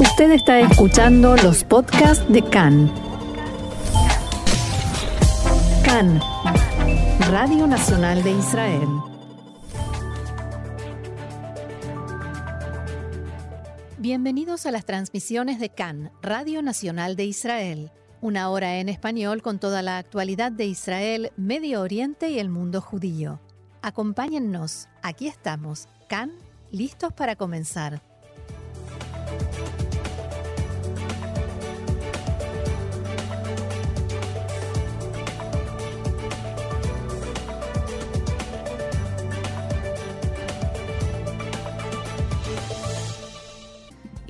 Usted está escuchando los podcasts de CAN. CAN, Radio Nacional de Israel. Bienvenidos a las transmisiones de CAN, Radio Nacional de Israel. Una hora en español con toda la actualidad de Israel, Medio Oriente y el mundo judío. Acompáñennos, aquí estamos, CAN, listos para comenzar.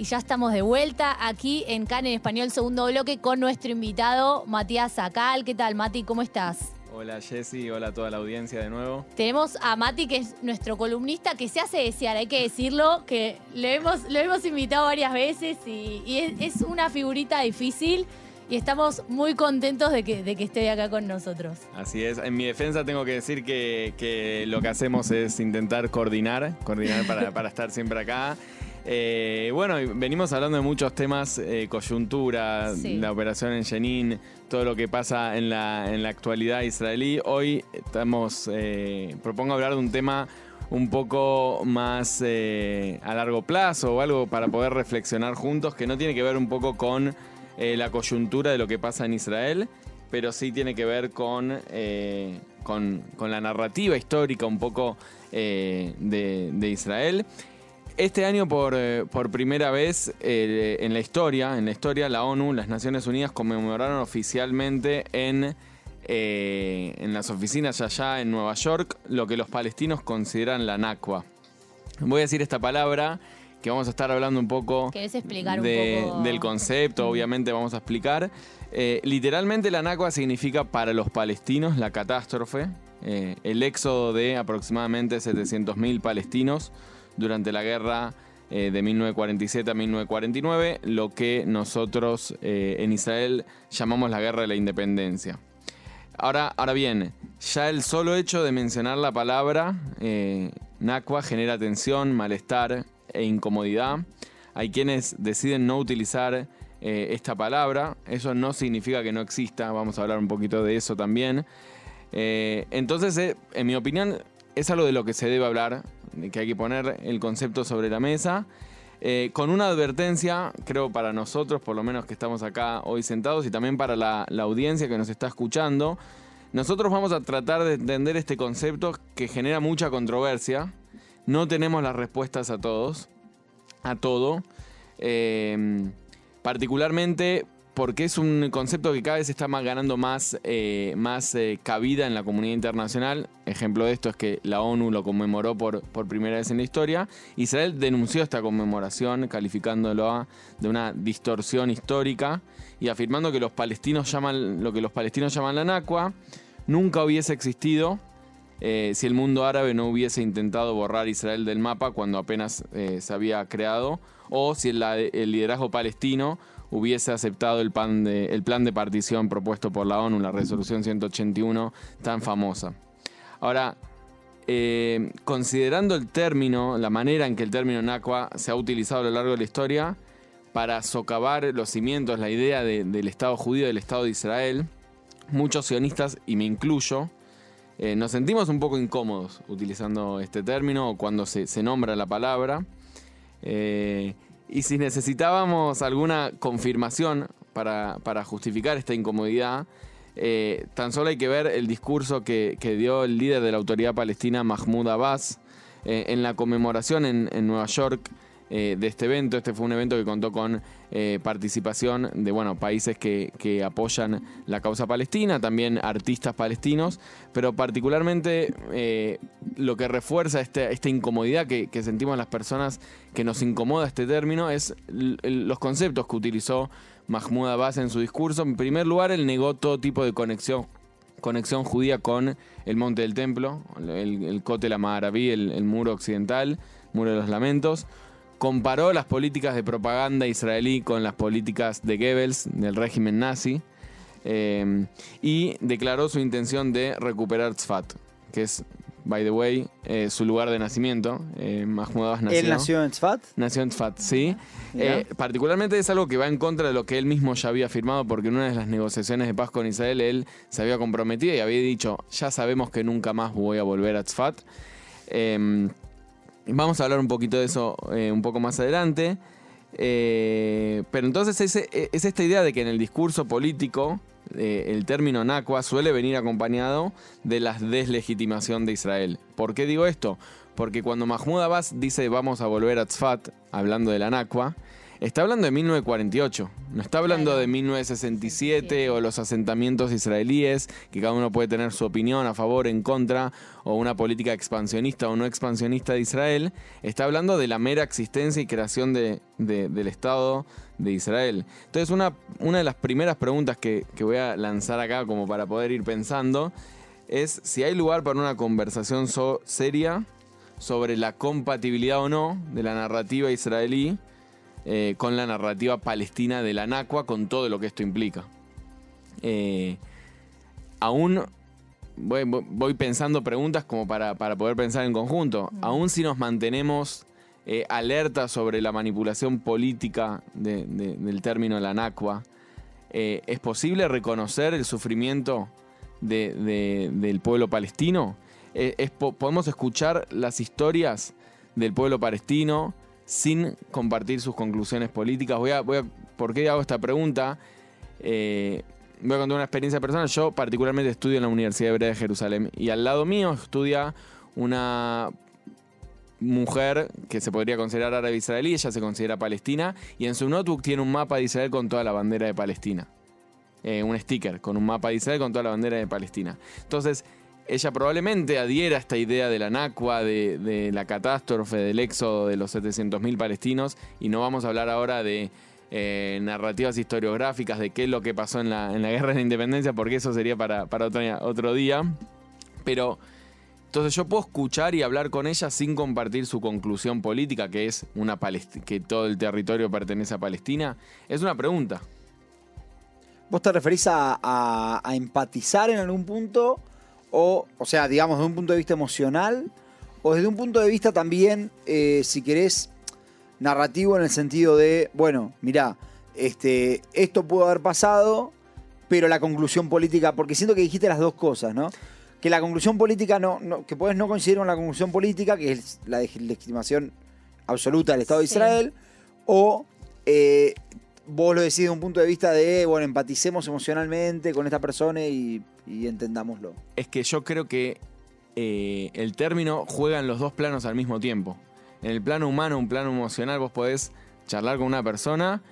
Ya estamos de vuelta aquí en CAN en Español, segundo bloque, con nuestro invitado Matías Sacal. ¿Qué tal, Mati? ¿Cómo estás? Hola Jessy, hola a toda la audiencia de nuevo. Tenemos a Mati, que es nuestro columnista, que se hace desear, hay que decirlo, que lo hemos, lo hemos invitado varias veces y, es, una figurita difícil y estamos muy contentos de que, de que esté acá con nosotros. Así es, en mi defensa tengo que decir que, lo que hacemos es intentar coordinar, coordinar para, para estar siempre acá. Eh, bueno, venimos hablando de muchos temas, eh, coyuntura, la operación en Jenin, todo lo que pasa en la, en la actualidad israelí. Hoy estamos, eh, propongo hablar de un tema un poco más a largo plazo o algo para poder reflexionar juntos, que no tiene que ver un poco con la coyuntura de lo que pasa en Israel, pero sí tiene que ver con, con, la narrativa histórica un poco de, de Israel. Este año por, eh, primera vez eh, en la historia, en la historia, la ONU, las Naciones Unidas conmemoraron oficialmente en, eh, en las oficinas allá en Nueva York lo que los palestinos consideran la Nakba. Voy a decir esta palabra que vamos a estar hablando un poco, explicar del concepto, obviamente vamos a explicar. literalmente la Nakba significa para los palestinos la catástrofe, el éxodo de aproximadamente 700.000 palestinos durante la guerra eh, de 1947 a 1949, lo que nosotros eh, en Israel llamamos la guerra de la independencia. Ahora, ahora bien, ya el solo hecho de mencionar la palabra eh, genera tensión, malestar e incomodidad. Hay quienes deciden no utilizar esta palabra. Eso no significa que no exista. Vamos a hablar un poquito de eso también. entonces, en mi opinión, es algo de lo que se debe hablar que hay que poner el concepto sobre la mesa. Eh, con una advertencia, creo para nosotros, por lo menos que estamos acá hoy sentados, y también para la, audiencia que nos está escuchando, nosotros vamos a tratar de entender este concepto que genera mucha controversia. No tenemos las respuestas a todos, a todo. Eh, particularmente porque es un concepto que cada vez está más ganando más, eh, más eh, cabida en la comunidad internacional. Ejemplo de esto es que la ONU lo conmemoró por, por primera vez en la historia. Israel denunció esta conmemoración calificándolo de una distorsión histórica y afirmando que los palestinos llaman lo que los palestinos llaman la Nakwa nunca hubiese existido eh, si el mundo árabe no hubiese intentado borrar Israel del mapa cuando apenas se había creado, o si el liderazgo palestino hubiese aceptado el, plan de partición propuesto por la ONU, la resolución 181 tan famosa. Ahora, eh, considerando el término, la manera en que el término Nakba se ha utilizado a lo largo de la historia para socavar los cimientos, la idea del Estado judío, del Estado de Israel, muchos sionistas, y me incluyo, eh, nos sentimos un poco incómodos utilizando este término o cuando se, nombra la palabra. Eh, y si necesitábamos alguna confirmación para, justificar esta incomodidad, eh, tan solo hay que ver el discurso que, dio el líder de la autoridad palestina, Mahmoud Abbas, eh, en la conmemoración en, en Nueva York eh, de este evento. Este fue un evento que contó con eh, participación de bueno, países que, apoyan la causa palestina, también artistas palestinos, pero particularmente eh, lo que refuerza este, esta incomodidad que, sentimos las personas que nos incomoda este término es los conceptos que utilizó Mahmoud Abbas en su discurso. En primer lugar, él negó todo tipo de conexión conexión judía con el monte del templo, el, el Kotel Amaraví, el, el muro occidental, muro de los lamentos comparó las políticas de propaganda israelí con las políticas de Goebbels, del régimen nazi, eh, y declaró su intención de recuperar Tzfat, que es by the way, eh, su lugar de nacimiento. Eh, Mahmoud Abbas nació. ¿Él nació en Tzfat? Nació en Tzfat, sí. Eh, particularmente es algo que va en contra de lo que él mismo ya había firmado, porque en una de las negociaciones de paz con Israel él se había comprometido y había dicho, ya sabemos que nunca más voy a volver a Tzfat. Vamos a hablar un poquito de eso eh, un poco más adelante. Eh, pero entonces ese- eh, es, esta idea de que en el discurso político eh, el término Nakwa suele venir acompañado de la deslegitimación de Israel. ¿Por qué digo esto? Porque cuando Mahmoud Abbas dice vamos a volver a Tzfat, hablando de la está hablando de 1948, no está hablando de 1967 o los asentamientos israelíes, que cada uno puede tener su opinión a favor, en contra, o una política expansionista o no expansionista de Israel, está hablando de la mera existencia y creación de- de- del Estado de Israel. Entonces, una, una de las primeras preguntas que, que voy a lanzar acá como para poder ir pensando es si hay lugar para una conversación so- seria sobre la compatibilidad o no de la narrativa israelí eh, con la narrativa palestina de la Nakwa, con todo lo que esto implica. Eh, aún voy, voy- pensando preguntas como para, para poder pensar en conjunto. Aún si nos mantenemos eh, alerta sobre la manipulación política de- de- del término la Nakwa, eh, ¿es posible reconocer el sufrimiento de- de- del pueblo palestino? Es po- ¿Podemos escuchar las historias del pueblo palestino sin compartir sus conclusiones políticas? Voy a, voy a- ¿Por qué hago esta pregunta? Eh, voy a contar una experiencia personal. Yo particularmente estudio en la Universidad Hebrea de Jerusalén y al lado mío estudia una mujer que se podría considerar árabe israelí, ella se considera palestina y en su notebook tiene un mapa de Israel con toda la bandera de Palestina. Eh, un sticker con un mapa de Israel con toda la bandera de Palestina. Entonces, ella probablemente adhiera a esta idea de la Nakwa, de, la catástrofe, del éxodo de los 700.000 palestinos, y no vamos a hablar ahora de eh, narrativas historiográficas de qué es lo que pasó en la, guerra de la independencia, porque eso sería para, otro, día. Pero, entonces yo puedo escuchar y hablar con ella sin compartir su conclusión política, que es una Palesti- que todo el territorio pertenece a Palestina. Es una pregunta. ¿Vos te referís a empatizar en algún punto? O, o sea, digamos, desde un punto de vista emocional, o desde un punto de vista también, eh, si querés, narrativo en el sentido de, bueno, mirá, este, esto pudo haber pasado, pero la conclusión política, porque siento que dijiste las dos cosas, ¿no? Que la conclusión política no, no- que puedes no considerar una conclusión política, que es la legitimación absoluta del Estado de. Israel, o eh, vos lo decís de un punto de vista de, bueno, empaticemos emocionalmente con esta persona y, entendámoslo. es que yo creo que eh, el término juega en los dos planos al mismo tiempo. En el plano humano, un plano emocional, vos podés charlar con una persona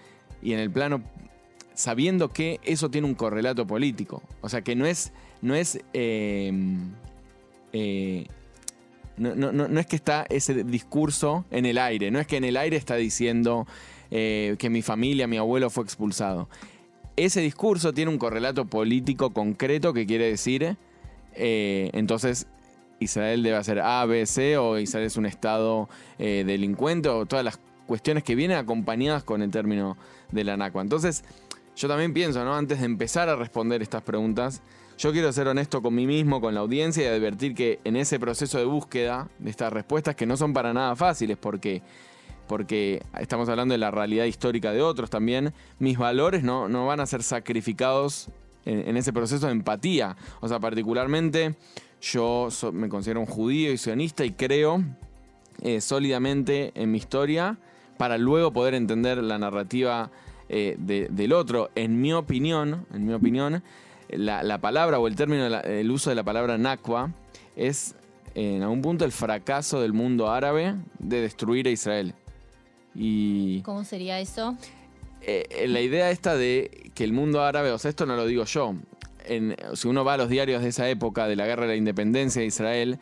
y en el plano sabiendo que eso tiene un correlato político. O sea, que no es, no es, eh, eh, no- no- no es que está ese discurso en el aire, no es que en el aire está diciendo eh, que mi familia, mi abuelo fue expulsado. Ese discurso tiene un correlato político concreto que quiere decir, eh, entonces Israel debe hacer A, B, C, o Israel es un Estado eh, delincuente, o todas las cuestiones que vienen acompañadas con el término de la NACUA. Entonces, yo también pienso, ¿no? Antes de empezar a responder estas preguntas, yo quiero ser honesto con mí mismo, con la audiencia y advertir que en ese proceso de búsqueda de estas respuestas, que no son para nada fáciles, porque, porque estamos hablando de la realidad histórica de otros también, mis valores no, no van a ser sacrificados en, ese proceso de empatía. O sea, particularmente yo me considero un judío y sionista y creo eh, sólidamente en mi historia para luego poder entender la narrativa eh, de- del otro. En mi opinión, en mi opinión, la, la palabra o el término, el uso de la palabra Nakwa es en algún punto el fracaso del mundo árabe de destruir a Israel. Y ¿Cómo sería eso? eh, eh, la idea esta de que el mundo árabe, o sea, esto no lo digo yo, en- si uno va a los diarios de esa época, de la guerra de la independencia de Israel,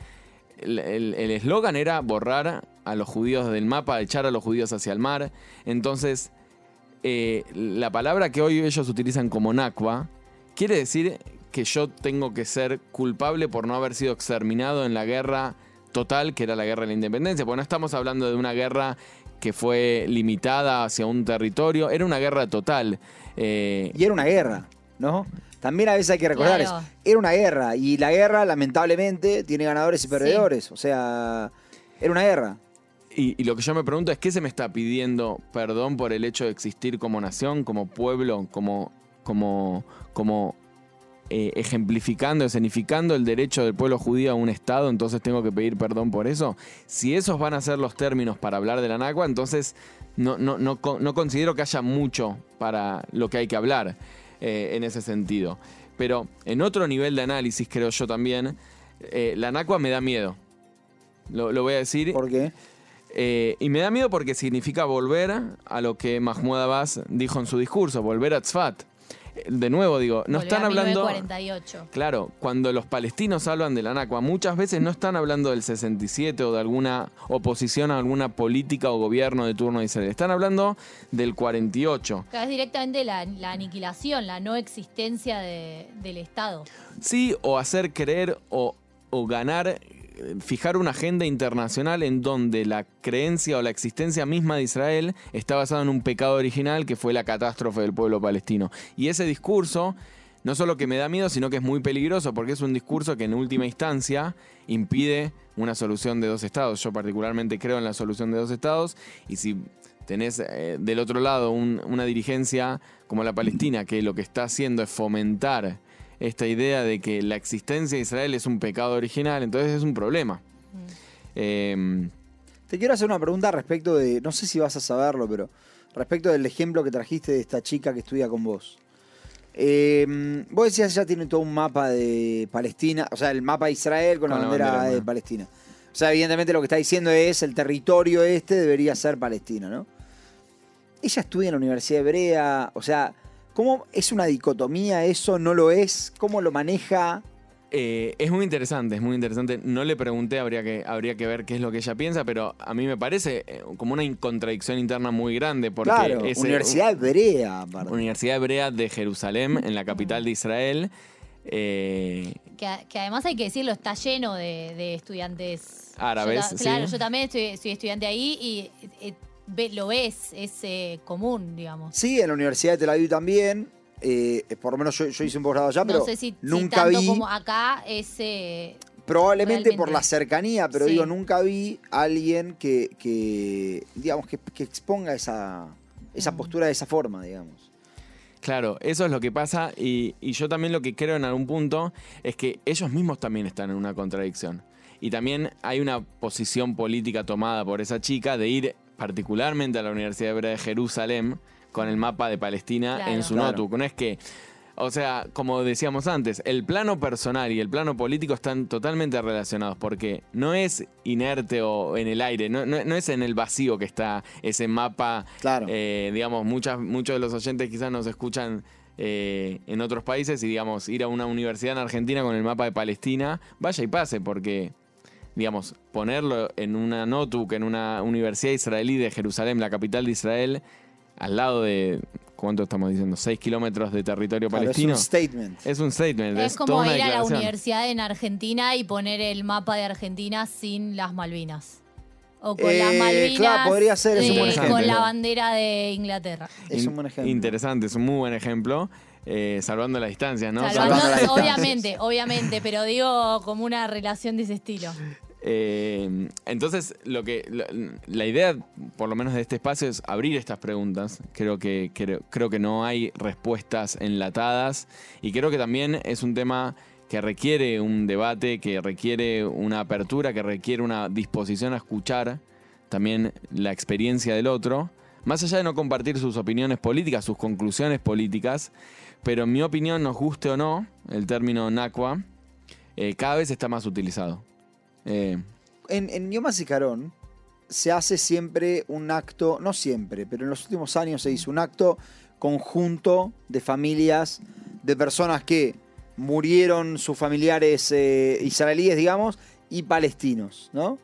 el eslogan era borrar a los judíos del mapa, echar a los judíos hacia el mar. Entonces, eh, la palabra que hoy ellos utilizan como Nakba quiere decir que yo tengo que ser culpable por no haber sido exterminado en la guerra total, que era la guerra de la independencia. Porque no estamos hablando de una guerra que fue limitada hacia un territorio, era una guerra total. Eh, Y era una guerra. ¿no? También a veces hay que recordar Claro. eso. Era una guerra y la guerra, lamentablemente, tiene ganadores y perdedores. O sea, era una guerra. Y, y lo que yo me pregunto es, ¿qué se me está pidiendo perdón por el hecho de existir como nación, como pueblo, como, como, como eh, ejemplificando, escenificando el derecho del pueblo judío a un Estado? Entonces tengo que pedir perdón por eso. Si esos van a ser los términos para hablar de la NACUA, entonces no, no, no, no considero que haya mucho para lo que hay que hablar eh, en ese sentido. Pero en otro nivel de análisis, creo yo también, eh, la NACUA me da miedo. Lo, lo voy a decir. ¿Por qué? Eh, y me da miedo porque significa volver a lo que Mahmoud Abbas dijo en su discurso, volver a Tzfat. De nuevo digo, no Volver están a hablando... 1948. Claro, cuando los palestinos hablan de la NACUA, muchas veces no están hablando del 67 o de alguna oposición a alguna política o gobierno de turno de Israel. Están hablando del 48. Acá es directamente la, la aniquilación, la no existencia de- del Estado. Sí, o hacer creer o, o ganar, fijar una agenda internacional en donde la creencia o la existencia misma de Israel está basada en un pecado original que fue la catástrofe del pueblo palestino. Y ese discurso no solo que me da miedo, sino que es muy peligroso porque es un discurso que en última instancia impide una solución de dos estados. Yo particularmente creo en la solución de dos estados y si tenés eh, del otro lado un- una dirigencia como la Palestina que lo que está haciendo es fomentar esta idea de que la existencia de Israel es un pecado original, entonces es un problema. Eh, Te quiero hacer una pregunta respecto de, no sé si vas a saberlo, pero respecto del ejemplo que trajiste de esta chica que estudia con vos. Eh, vos decías ya tiene todo un mapa de Palestina, o sea, el mapa de Israel con, la Con la bandera, bandera, de bueno. Palestina. O sea, evidentemente lo que está diciendo es el territorio este debería ser Palestina, ¿no? Ella estudia en la Universidad Hebrea, o sea, ¿cómo es una dicotomía eso? ¿No lo es? ¿Cómo lo maneja? Eh, es muy interesante, es muy interesante. No le pregunté, habría que, habría que ver qué es lo que ella piensa, pero a mí me parece eh, como una contradicción interna muy grande. Porque claro, es, Universidad Hebrea, aparte. Universidad Hebrea de Jerusalén, en la capital de Israel. eh, Que, que además hay que decirlo, está lleno de, de estudiantes Árabes, Yo Claro, sí. yo también estoy, soy estudiante ahí y eh, lo ves, es eh, común, digamos. Sí, en la Universidad de Tel Aviv también. eh, por lo menos yo, yo hice un posgrado allá, pero no sé si, si nunca tanto vi, como acá es... eh, probablemente por la cercanía, pero Sí. digo, nunca vi a alguien que, que digamos, que, que exponga esa, esa Mm. postura de esa forma, digamos. Claro, eso es lo que pasa y, y yo también lo que creo en algún punto es que ellos mismos también están en una contradicción. Y también hay una posición política tomada por esa chica de ir particularmente a la Universidad Hebrea de Jerusalén con el mapa de Palestina Claro. en su Claro. notebook. No es que, o sea, como decíamos antes, el plano personal y el plano político están totalmente relacionados porque no es inerte o en el aire, no, no- no es en el vacío que está ese mapa Claro. eh, digamos, muchas, muchos de los oyentes quizás nos escuchan eh, en otros países y, digamos, ir a una universidad en Argentina con el mapa de Palestina, vaya y pase, porque, digamos, ponerlo en una notebook, en una universidad israelí de Jerusalén, la capital de Israel, al lado de, ¿cuánto estamos diciendo? 6 kilómetros de territorio Claro, es palestino. un statement. Es un statement. es como ir a la universidad en Argentina y poner el mapa de Argentina sin las Malvinas. O con Eh, las Malvinas claro, podría ser, es un buen eh, con ejemplo. la bandera de Inglaterra. Es un buen ejemplo. Interesante, es un muy buen ejemplo, eh, salvando las distancias, ¿no? Salvando- Salvando las distancias. obviamente, obviamente, pero digo como una relación de ese estilo. Eh, entonces, lo que la idea, por lo menos de este espacio, es abrir estas preguntas. Creo que, creo que no hay respuestas enlatadas y creo que también es un tema que requiere un debate, que requiere una apertura, que requiere una disposición a escuchar también la experiencia del otro, más allá de no compartir sus opiniones políticas, sus conclusiones políticas, pero en mi opinión, nos guste o no, el término NACUA eh, cada vez está más utilizado. Eh, En, en Yom HaZikaron se hace siempre un acto, no siempre, pero en los últimos años se hizo un acto conjunto de familias, de personas que murieron sus familiares eh, israelíes, digamos, y palestinos, ¿no?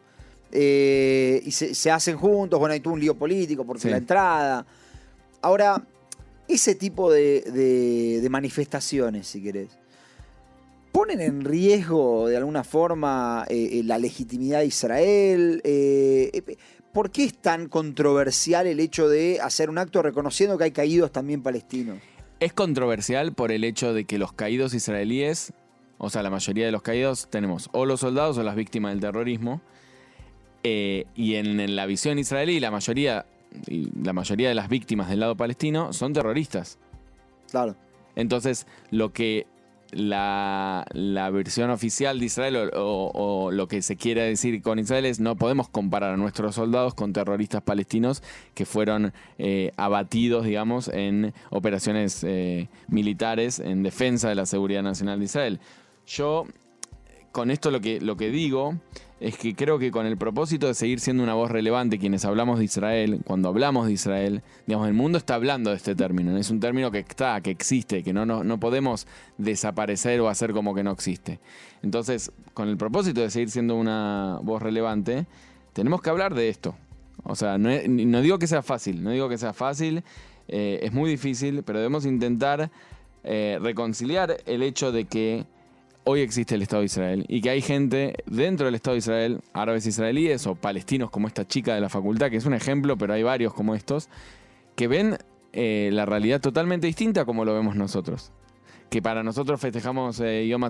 Eh, y se, se hacen juntos, bueno, hay todo un lío político porque Sí. la entrada. Ahora, ese tipo de, de- de manifestaciones, si querés, ponen en riesgo de alguna forma eh, eh, la legitimidad de Israel? Eh, eh, ¿Por qué es tan controversial el hecho de hacer un acto reconociendo que hay caídos también palestinos? Es controversial por el hecho de que los caídos israelíes, o sea, la mayoría de los caídos, tenemos o los soldados o las víctimas del terrorismo. Eh, y en, en la visión israelí, la mayoría, y la mayoría de las víctimas del lado palestino son terroristas. Claro. Entonces, lo que la, la versión oficial de Israel o, o- lo que se quiere decir con Israel es no podemos comparar a nuestros soldados con terroristas palestinos que fueron eh, abatidos, digamos, en operaciones eh, militares en defensa de la seguridad nacional de Israel. Yo, con esto lo que, lo que digo es que creo que con el propósito de seguir siendo una voz relevante quienes hablamos de Israel, cuando hablamos de Israel, digamos, el mundo está hablando de este término, es un término que está, que existe, que no, no, no podemos desaparecer o hacer como que no existe. Entonces, con el propósito de seguir siendo una voz relevante, tenemos que hablar de esto. O sea, no, no digo que sea fácil, no digo que sea fácil, eh, es muy difícil, pero debemos intentar eh, reconciliar el hecho de que hoy existe el Estado de Israel y que hay gente dentro del Estado de Israel, árabes israelíes o palestinos como esta chica de la facultad, que es un ejemplo, pero hay varios como estos, que ven eh, la realidad totalmente distinta como lo vemos nosotros. Que para nosotros festejamos eh, Yom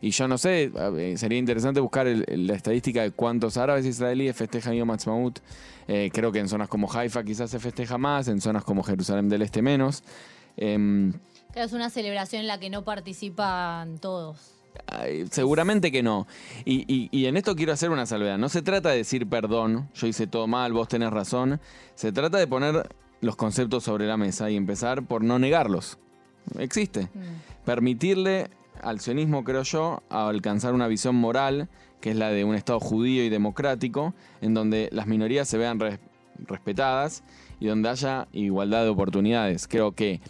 y yo no sé, sería interesante buscar el- la estadística de cuántos árabes israelíes festejan Yom Ha'atzmaut. Eh, creo que en zonas como Haifa quizás se festeja más, en zonas como Jerusalén del Este menos. Em, Claro, es una celebración en la que no participan todos. Ay, seguramente que no. Y, y- y en esto quiero hacer una salvedad. No se trata de decir perdón, yo hice todo mal, vos tenés razón. Se trata de poner los conceptos sobre la mesa y empezar por no negarlos. Existe. Permitirle al sionismo, creo yo, a alcanzar una visión moral, que es la de un Estado judío y democrático, en donde las minorías se vean res- respetadas y donde haya igualdad de oportunidades. Creo que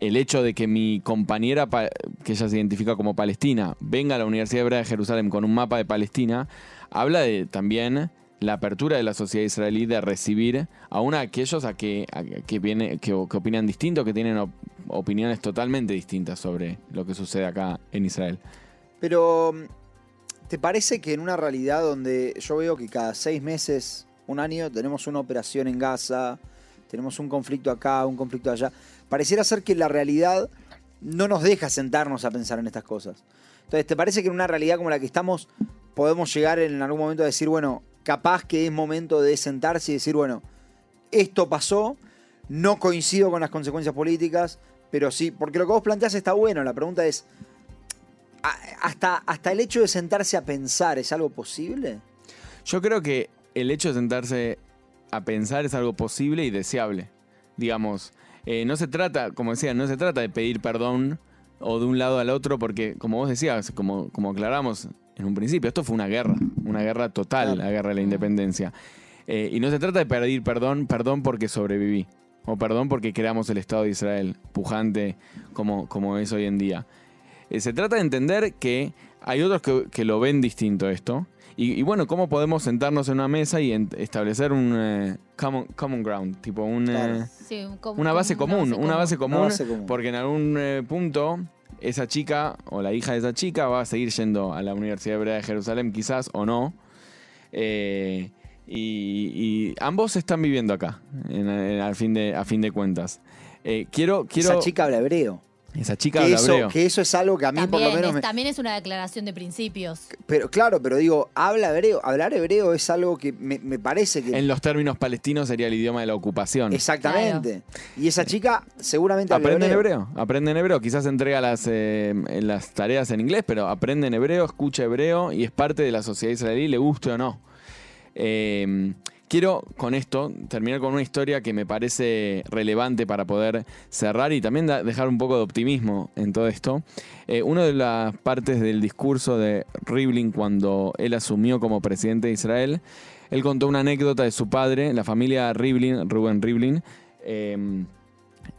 el hecho de que mi compañera, pa- que ella se identifica como palestina, venga a la Universidad Hebrea de Jerusalén con un mapa de Palestina, habla de también la apertura de la sociedad israelí de recibir aún a aquellos a que, que, viene, que, opinan distinto, que tienen op- opiniones totalmente distintas sobre lo que sucede acá en Israel. Pero, ¿te parece que en una realidad donde yo veo que cada seis meses, un año, tenemos una operación en Gaza, tenemos un conflicto acá, un conflicto allá, pareciera ser que la realidad no nos deja sentarnos a pensar en estas cosas? Entonces, ¿te parece que en una realidad como la que estamos podemos llegar en algún momento a decir, bueno, capaz que es momento de sentarse y decir, bueno, esto pasó, no coincido con las consecuencias políticas, pero sí, porque lo que vos planteás está bueno, la pregunta es, hasta, hasta el hecho de sentarse a pensar, ¿es algo posible? Yo creo que el hecho de sentarse a pensar es algo posible y deseable. Digamos, eh, no se trata, como decía, no se trata de pedir perdón o de un lado al otro, porque como vos decías, como, como aclaramos en un principio, esto fue una guerra, una guerra total, la guerra de la independencia. Eh, y no se trata de pedir perdón, perdón porque sobreviví, o perdón porque creamos el Estado de Israel, pujante como, como es hoy en día. Eh, se trata de entender que hay otros que, que lo ven distinto esto. Y, y bueno, ¿cómo podemos sentarnos en una mesa y en- establecer un eh, common, common ground? Tipo un, Claro. eh, Sí, como- una base común, una base común, Una base común. porque en algún eh, punto esa chica o la hija de esa chica va a seguir yendo a la Universidad Hebrea de Jerusalén, quizás o no. Eh, y, y ambos están viviendo acá, en- en- al fin de, a fin de cuentas. Eh, quiero, quiero. Esa chica habla hebreo. Esa chica Que habla eso, hebreo. que eso es algo que a mí por lo También, menos es, me, también es una declaración de principios. Pero claro, pero digo, habla hebreo. Hablar hebreo es algo que me, me parece que. En los términos palestinos sería el idioma de la ocupación. Exactamente. Y esa chica seguramente Aprende en hebreo. hebreo, aprende en hebreo. Quizás entrega las, eh, las tareas en inglés, pero aprende en hebreo, escucha hebreo y es parte de la sociedad israelí, le guste o no. Eh, quiero con esto terminar con una historia que me parece relevante para poder cerrar y también dejar un poco de optimismo en todo esto. Eh, una de las partes del discurso de Rivlin cuando él asumió como presidente de Israel, él contó una anécdota de su padre, la familia Rivlin, Rubén Rivlin. eh,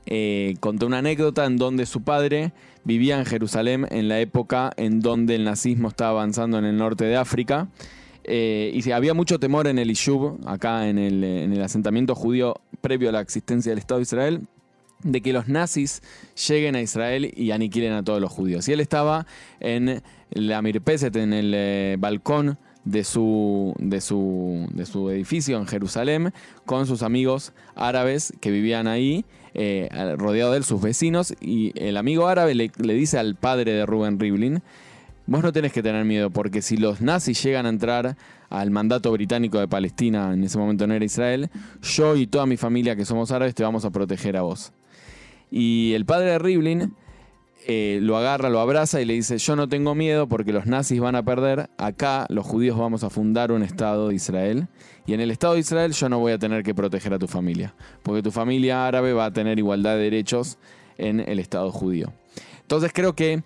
eh, contó una anécdota en donde su padre vivía en Jerusalén en la época en donde el nazismo estaba avanzando en el norte de África. Eh, y había mucho temor en el Ishub, acá en el, en el asentamiento judío previo a la existencia del Estado de Israel, de que los nazis lleguen a Israel y aniquilen a todos los judíos. Y él estaba en la Mirpeset, en el eh, balcón de su, de, su, de su edificio en Jerusalén con sus amigos árabes que vivían ahí, eh, rodeado de él, sus vecinos, y el amigo árabe le, le dice al padre de Rubén Rivlin, vos no tenés que tener miedo, porque si los nazis llegan a entrar al mandato británico de Palestina, en ese momento no era Israel, yo y toda mi familia que somos árabes te vamos a proteger a vos. Y el padre de Rivlin eh, lo agarra, lo abraza y le dice, yo no tengo miedo porque los nazis van a perder, acá los judíos vamos a fundar un Estado de Israel y en el Estado de Israel yo no voy a tener que proteger a tu familia, porque tu familia árabe va a tener igualdad de derechos en el Estado judío. Entonces creo que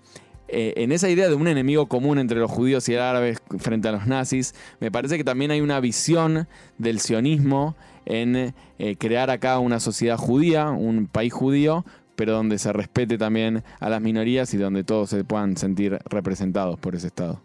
eh, en esa idea de un enemigo común entre los judíos y el árabes frente a los nazis, me parece que también hay una visión del sionismo en eh, crear acá una sociedad judía, un país judío, pero donde se respete también a las minorías y donde todos se puedan sentir representados por ese Estado.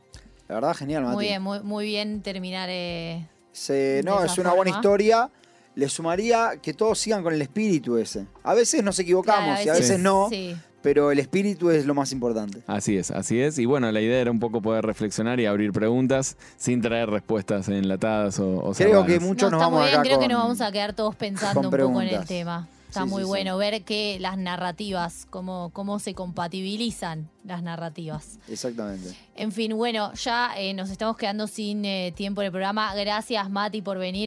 La verdad, genial, Mati. Muy bien, muy, muy bien terminar. Eh, Se- no, es una buena historia. Le sumaría que todos sigan con el espíritu ese. A veces nos equivocamos claro, y a veces Sí. no, Sí. Pero el espíritu es lo más importante. Así es, así es. Y bueno, la idea era un poco poder reflexionar y abrir preguntas sin traer respuestas enlatadas o, o Creo que muchos No, nos está vamos muy bien, acá creo que nos vamos a quedar todos pensando un poco en el tema. Está Sí, muy sí, sí. bueno ver que las narrativas, cómo, cómo se compatibilizan las narrativas. Exactamente. En fin, bueno, ya eh, nos estamos quedando sin eh, tiempo en el programa. Gracias, Mati, por venir.